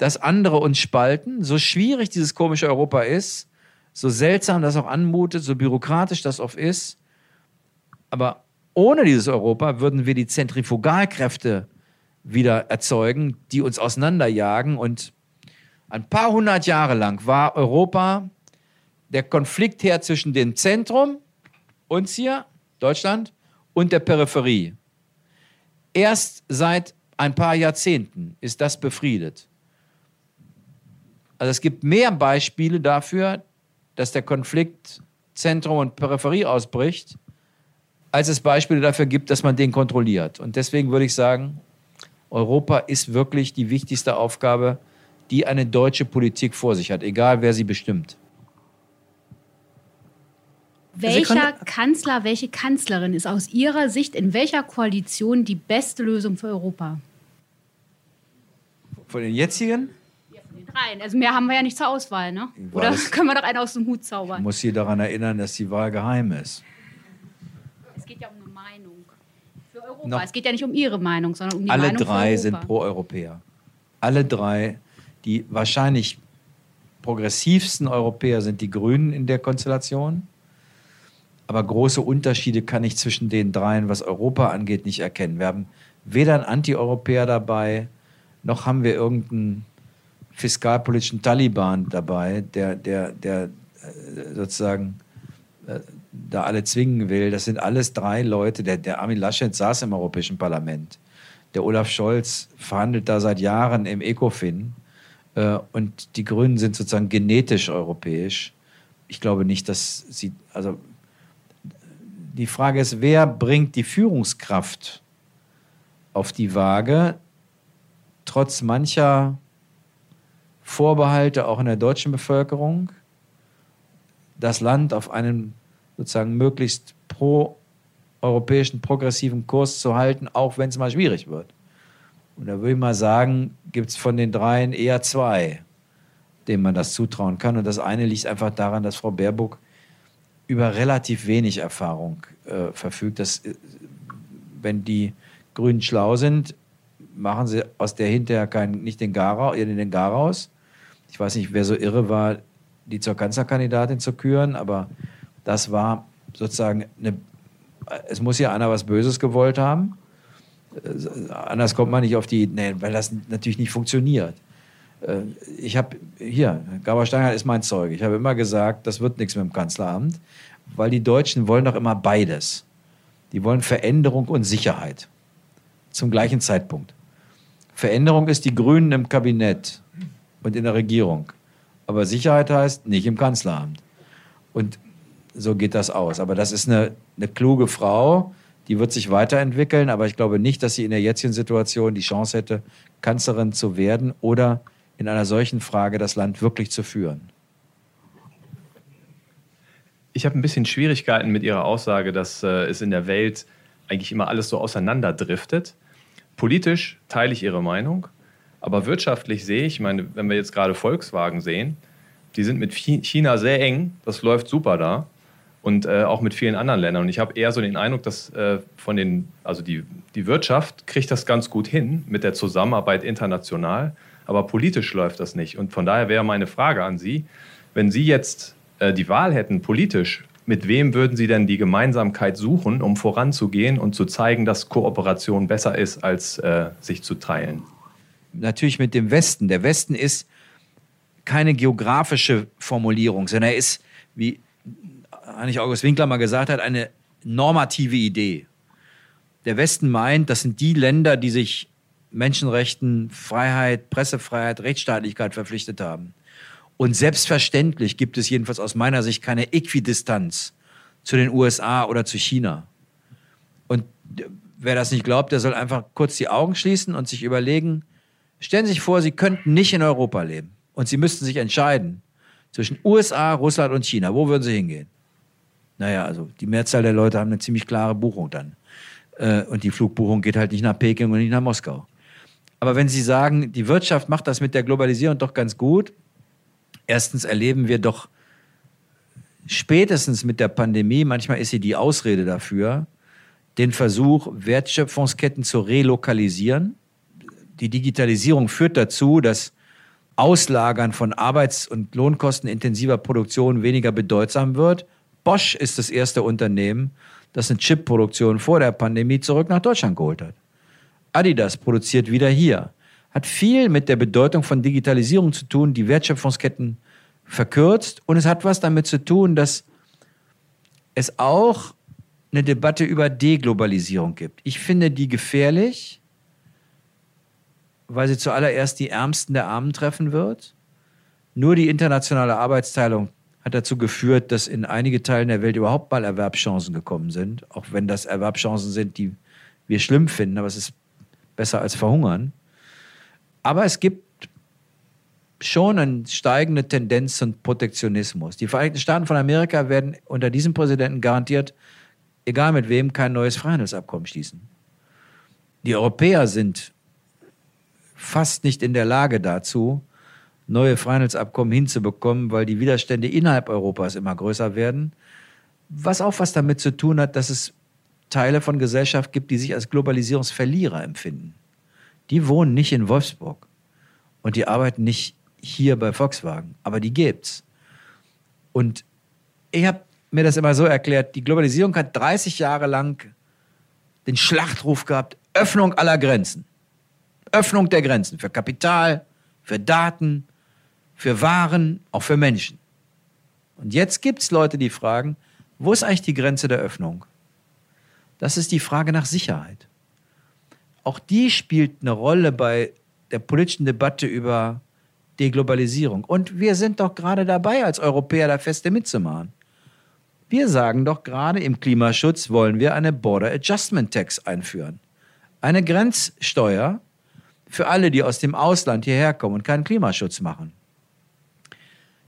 dass andere uns spalten. So schwierig dieses komische Europa ist, so seltsam das auch anmutet, so bürokratisch das oft ist. Aber ohne dieses Europa würden wir die Zentrifugalkräfte wieder erzeugen, die uns auseinanderjagen. Und ein paar hundert Jahre lang war Europa der Konfliktherd zwischen dem Zentrum, uns hier, Deutschland, und der Peripherie. Erst seit ein paar Jahrzehnten ist das befriedet. Also es gibt mehr Beispiele dafür, dass der Konflikt Zentrum und Peripherie ausbricht, als es Beispiele dafür gibt, dass man den kontrolliert. Und deswegen würde ich sagen, Europa ist wirklich die wichtigste Aufgabe, die eine deutsche Politik vor sich hat, egal wer sie bestimmt. Welcher Kanzler, welche Kanzlerin ist aus Ihrer Sicht in welcher Koalition die beste Lösung für Europa? Von den jetzigen? Rein. Also mehr haben wir ja nicht zur Auswahl, ne? Oder können wir doch einen aus dem Hut zaubern? Ich muss Sie daran erinnern, dass die Wahl geheim ist. Es geht ja um eine Meinung für Europa. Noch es geht ja nicht um Ihre Meinung, sondern um die alle Meinung drei sind Pro-Europäer. Alle drei, die wahrscheinlich progressivsten Europäer sind die Grünen in der Konstellation. Aber große Unterschiede kann ich zwischen den dreien, was Europa angeht, nicht erkennen. Wir haben weder einen Anti-Europäer dabei, noch haben wir irgendeinen fiskalpolitischen Taliban dabei, der, der, der äh, sozusagen äh, da alle zwingen will. Das sind alles drei Leute. Der, der Armin Laschet saß im Europäischen Parlament. Der Olaf Scholz verhandelt da seit Jahren im ECOFIN. Äh, und die Grünen sind sozusagen genetisch europäisch. Ich glaube nicht, dass sie, also die Frage ist, wer bringt die Führungskraft auf die Waage, trotz mancher Vorbehalte auch in der deutschen Bevölkerung, das Land auf einen sozusagen möglichst pro-europäischen, progressiven Kurs zu halten, auch wenn es mal schwierig wird. Und da würde ich mal sagen, gibt es von den dreien eher zwei, denen man das zutrauen kann. Und das eine liegt einfach daran, dass Frau Baerbock über relativ wenig Erfahrung äh, verfügt. Dass, äh, wenn die Grünen schlau sind, machen sie aus der hinterher kein, nicht den Gar, den Gar raus, ich weiß nicht, wer so irre war, die zur Kanzlerkandidatin zu küren, aber das war sozusagen eine, es muss ja einer was Böses gewollt haben. Anders kommt man nicht auf die, nee, weil das natürlich nicht funktioniert. Äh, ich habe hier, Gabor Steingart ist mein Zeuge. Ich habe immer gesagt, das wird nichts mit dem Kanzleramt, weil die Deutschen wollen doch immer beides. Die wollen Veränderung und Sicherheit zum gleichen Zeitpunkt. Veränderung ist die Grünen im Kabinett und in der Regierung. Aber Sicherheit heißt nicht im Kanzleramt. Und so geht das aus. Aber das ist eine, eine kluge Frau, die wird sich weiterentwickeln, aber ich glaube nicht, dass sie in der jetzigen Situation die Chance hätte, Kanzlerin zu werden oder in einer solchen Frage das Land wirklich zu führen. Ich habe ein bisschen Schwierigkeiten mit Ihrer Aussage, dass äh, es in der Welt eigentlich immer alles so auseinanderdriftet. Politisch teile ich Ihre Meinung. Aber wirtschaftlich sehe ich, meine, wenn wir jetzt gerade Volkswagen sehen, die sind mit China sehr eng, das läuft super da und äh, auch mit vielen anderen Ländern. Und ich habe eher so den Eindruck, dass äh, von den, also die, die Wirtschaft kriegt das ganz gut hin mit der Zusammenarbeit international, aber politisch läuft das nicht. Und von daher wäre meine Frage an Sie, wenn Sie jetzt äh, die Wahl hätten politisch, mit wem würden Sie denn die Gemeinsamkeit suchen, um voranzugehen und zu zeigen, dass Kooperation besser ist, als äh, sich zu teilen? Natürlich mit dem Westen. Der Westen ist keine geografische Formulierung, sondern er ist, wie eigentlich August Winkler mal gesagt hat, eine normative Idee. Der Westen meint, das sind die Länder, die sich Menschenrechten, Freiheit, Pressefreiheit, Rechtsstaatlichkeit verpflichtet haben. Und selbstverständlich gibt es jedenfalls aus meiner Sicht keine Äquidistanz zu den USA oder zu China. Und wer das nicht glaubt, der soll einfach kurz die Augen schließen und sich überlegen, stellen Sie sich vor, Sie könnten nicht in Europa leben und Sie müssten sich entscheiden zwischen USA, Russland und China. Wo würden Sie hingehen? Naja, also die Mehrzahl der Leute haben eine ziemlich klare Buchung dann. Äh, und die Flugbuchung geht halt nicht nach Peking und nicht nach Moskau. Aber wenn Sie sagen, die Wirtschaft macht das mit der Globalisierung doch ganz gut, erstens erleben wir doch spätestens mit der Pandemie, manchmal ist sie die Ausrede dafür, den Versuch, Wertschöpfungsketten zu relokalisieren. Die Digitalisierung führt dazu, dass Auslagern von arbeits- und lohnkostenintensiver Produktion weniger bedeutsam wird. Bosch ist das erste Unternehmen, das eine Chipproduktion vor der Pandemie zurück nach Deutschland geholt hat. Adidas produziert wieder hier hat viel mit der Bedeutung von Digitalisierung zu tun, die Wertschöpfungsketten verkürzt. Und es hat was damit zu tun, dass es auch eine Debatte über Deglobalisierung gibt. Ich finde die gefährlich, weil sie zuallererst die Ärmsten der Armen treffen wird. Nur die internationale Arbeitsteilung hat dazu geführt, dass in einige Teilen der Welt überhaupt mal Erwerbschancen gekommen sind, auch wenn das Erwerbschancen sind, die wir schlimm finden, aber es ist besser als verhungern. Aber es gibt schon eine steigende Tendenz zum Protektionismus. Die Vereinigten Staaten von Amerika werden unter diesem Präsidenten garantiert, egal mit wem, kein neues Freihandelsabkommen schließen. Die Europäer sind fast nicht in der Lage dazu, neue Freihandelsabkommen hinzubekommen, weil die Widerstände innerhalb Europas immer größer werden. Was auch was damit zu tun hat, dass es Teile von Gesellschaft gibt, die sich als Globalisierungsverlierer empfinden die wohnen nicht in Wolfsburg und die arbeiten nicht hier bei Volkswagen, aber die gibt's. Und ich habe mir das immer so erklärt, die Globalisierung hat 30 Jahre lang den Schlachtruf gehabt, Öffnung aller Grenzen. Öffnung der Grenzen für Kapital, für Daten, für Waren, auch für Menschen. Und jetzt gibt es Leute, die fragen, wo ist eigentlich die Grenze der Öffnung? Das ist die Frage nach Sicherheit auch die spielt eine Rolle bei der politischen Debatte über Deglobalisierung. Und wir sind doch gerade dabei, als Europäer da feste mitzumachen. Wir sagen doch gerade, im Klimaschutz wollen wir eine Border Adjustment Tax einführen. Eine Grenzsteuer für alle, die aus dem Ausland hierher kommen und keinen Klimaschutz machen.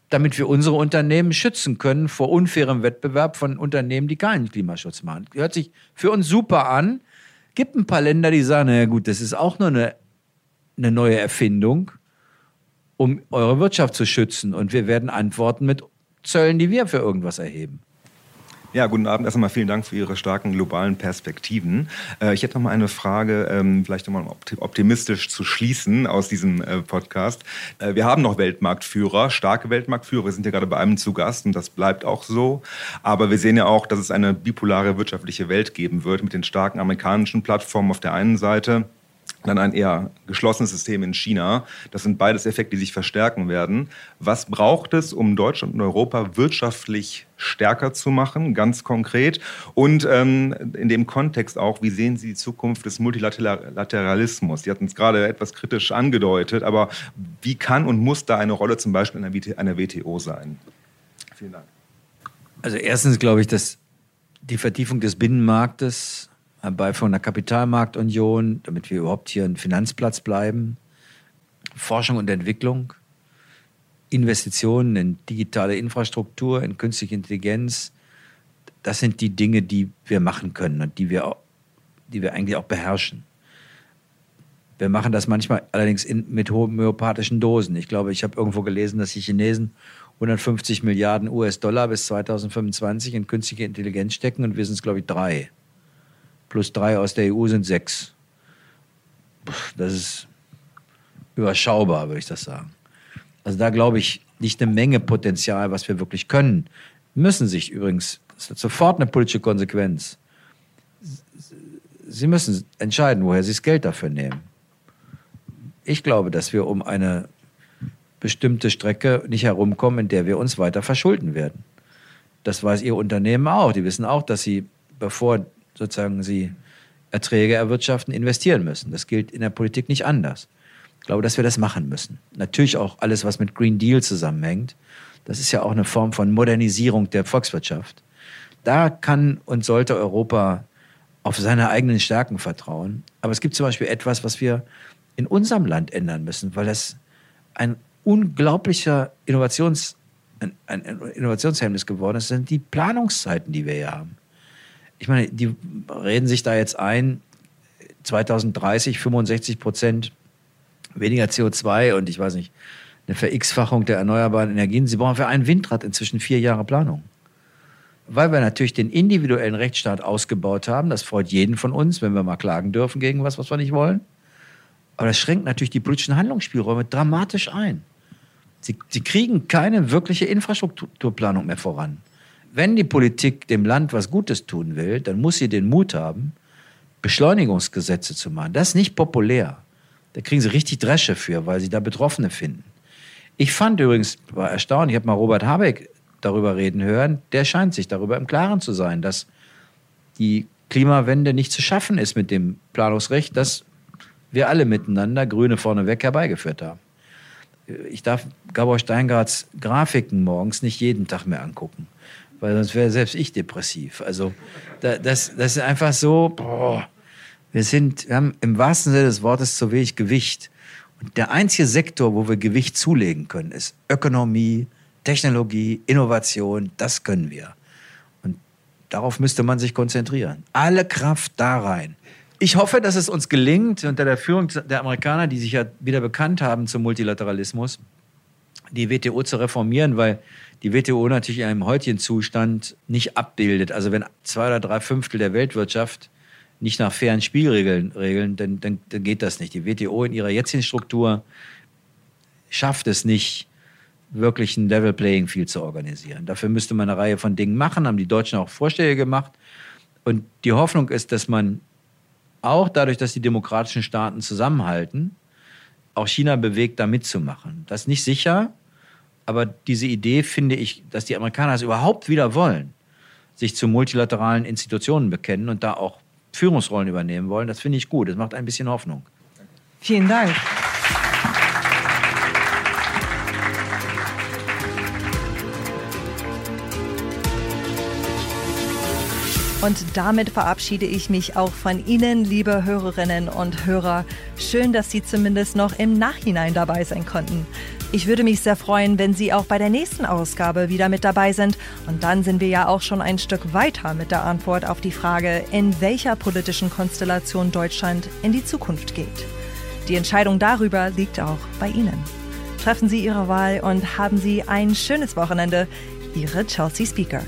Damit wir unsere Unternehmen schützen können vor unfairem Wettbewerb von Unternehmen, die keinen Klimaschutz machen. Hört sich für uns super an, gibt ein paar Länder, die sagen, naja gut, das ist auch nur eine, eine neue Erfindung, um eure Wirtschaft zu schützen. Und wir werden antworten mit Zöllen, die wir für irgendwas erheben. Ja, guten Abend. Erst einmal vielen Dank für Ihre starken globalen Perspektiven. Äh, ich hätte noch mal eine Frage, ähm, vielleicht mal optimistisch zu schließen aus diesem äh, Podcast. Äh, wir haben noch Weltmarktführer, starke Weltmarktführer. Wir sind ja gerade bei einem zu Gast und das bleibt auch so. Aber wir sehen ja auch, dass es eine bipolare wirtschaftliche Welt geben wird mit den starken amerikanischen Plattformen auf der einen Seite dann ein eher geschlossenes System in China. Das sind beides Effekte, die sich verstärken werden. Was braucht es, um Deutschland und Europa wirtschaftlich stärker zu machen, ganz konkret? Und ähm, in dem Kontext auch, wie sehen Sie die Zukunft des Multilateralismus? Sie hatten es gerade etwas kritisch angedeutet, aber wie kann und muss da eine Rolle zum Beispiel einer WTO sein? Vielen Dank. Also erstens glaube ich, dass die Vertiefung des Binnenmarktes bei von der Kapitalmarktunion, damit wir überhaupt hier ein Finanzplatz bleiben. Forschung und Entwicklung, Investitionen in digitale Infrastruktur, in künstliche Intelligenz. Das sind die Dinge, die wir machen können und die wir, die wir eigentlich auch beherrschen. Wir machen das manchmal allerdings in, mit homöopathischen Dosen. Ich glaube, ich habe irgendwo gelesen, dass die Chinesen 150 Milliarden US-Dollar bis 2025 in künstliche Intelligenz stecken und wir sind es, glaube ich, drei. Plus drei aus der EU sind sechs. Das ist überschaubar, würde ich das sagen. Also da glaube ich nicht eine Menge Potenzial, was wir wirklich können. Müssen sich übrigens, das hat sofort eine politische Konsequenz. Sie müssen entscheiden, woher Sie das Geld dafür nehmen. Ich glaube, dass wir um eine bestimmte Strecke nicht herumkommen, in der wir uns weiter verschulden werden. Das weiß Ihr Unternehmen auch. Die wissen auch, dass Sie, bevor sozusagen Sie Erträge erwirtschaften, investieren müssen. Das gilt in der Politik nicht anders. Ich glaube, dass wir das machen müssen. Natürlich auch alles, was mit Green Deal zusammenhängt. Das ist ja auch eine Form von Modernisierung der Volkswirtschaft. Da kann und sollte Europa auf seine eigenen Stärken vertrauen. Aber es gibt zum Beispiel etwas, was wir in unserem Land ändern müssen, weil das ein unglaublicher Innovations, ein, ein Innovationshemmnis geworden ist, sind die Planungszeiten, die wir hier haben. Ich meine, die reden sich da jetzt ein, 2030 65 Prozent weniger CO2 und ich weiß nicht, eine Verx-Fachung der erneuerbaren Energien. Sie brauchen für ein Windrad inzwischen vier Jahre Planung. Weil wir natürlich den individuellen Rechtsstaat ausgebaut haben. Das freut jeden von uns, wenn wir mal klagen dürfen gegen was, was wir nicht wollen. Aber das schränkt natürlich die politischen Handlungsspielräume dramatisch ein. Sie, sie kriegen keine wirkliche Infrastrukturplanung mehr voran. Wenn die Politik dem Land was Gutes tun will, dann muss sie den Mut haben, Beschleunigungsgesetze zu machen. Das ist nicht populär. Da kriegen sie richtig Dresche für, weil sie da Betroffene finden. Ich fand übrigens, war erstaunt, ich habe mal Robert Habeck darüber reden hören, der scheint sich darüber im Klaren zu sein, dass die Klimawende nicht zu schaffen ist mit dem Planungsrecht, das wir alle miteinander, Grüne vorneweg, herbeigeführt haben. Ich darf Gabor Steingarts Grafiken morgens nicht jeden Tag mehr angucken, weil sonst wäre selbst ich depressiv. Also das, das ist einfach so, boah, wir sind, wir haben im wahrsten Sinne des Wortes zu wenig Gewicht. Und der einzige Sektor, wo wir Gewicht zulegen können, ist Ökonomie, Technologie, Innovation. Das können wir. Und darauf müsste man sich konzentrieren. Alle Kraft da rein. Ich hoffe, dass es uns gelingt, unter der Führung der Amerikaner, die sich ja wieder bekannt haben zum Multilateralismus, die WTO zu reformieren, weil die WTO natürlich in einem heutigen Zustand nicht abbildet. Also wenn zwei oder drei Fünftel der Weltwirtschaft nicht nach fairen Spielregeln regeln, dann, dann, dann geht das nicht. Die WTO in ihrer jetzigen Struktur schafft es nicht, wirklich ein Level Playing Field zu organisieren. Dafür müsste man eine Reihe von Dingen machen, haben die Deutschen auch Vorschläge gemacht. Und die Hoffnung ist, dass man auch dadurch, dass die demokratischen Staaten zusammenhalten, auch China bewegt, da mitzumachen. Das ist nicht sicher, aber diese Idee finde ich, dass die Amerikaner es überhaupt wieder wollen, sich zu multilateralen Institutionen bekennen und da auch Führungsrollen übernehmen wollen. Das finde ich gut. Das macht ein bisschen Hoffnung. Vielen Dank. Und damit verabschiede ich mich auch von Ihnen, liebe Hörerinnen und Hörer. Schön, dass Sie zumindest noch im Nachhinein dabei sein konnten. Ich würde mich sehr freuen, wenn Sie auch bei der nächsten Ausgabe wieder mit dabei sind. Und dann sind wir ja auch schon ein Stück weiter mit der Antwort auf die Frage, in welcher politischen Konstellation Deutschland in die Zukunft geht. Die Entscheidung darüber liegt auch bei Ihnen. Treffen Sie Ihre Wahl und haben Sie ein schönes Wochenende. Ihre Chelsea Speaker.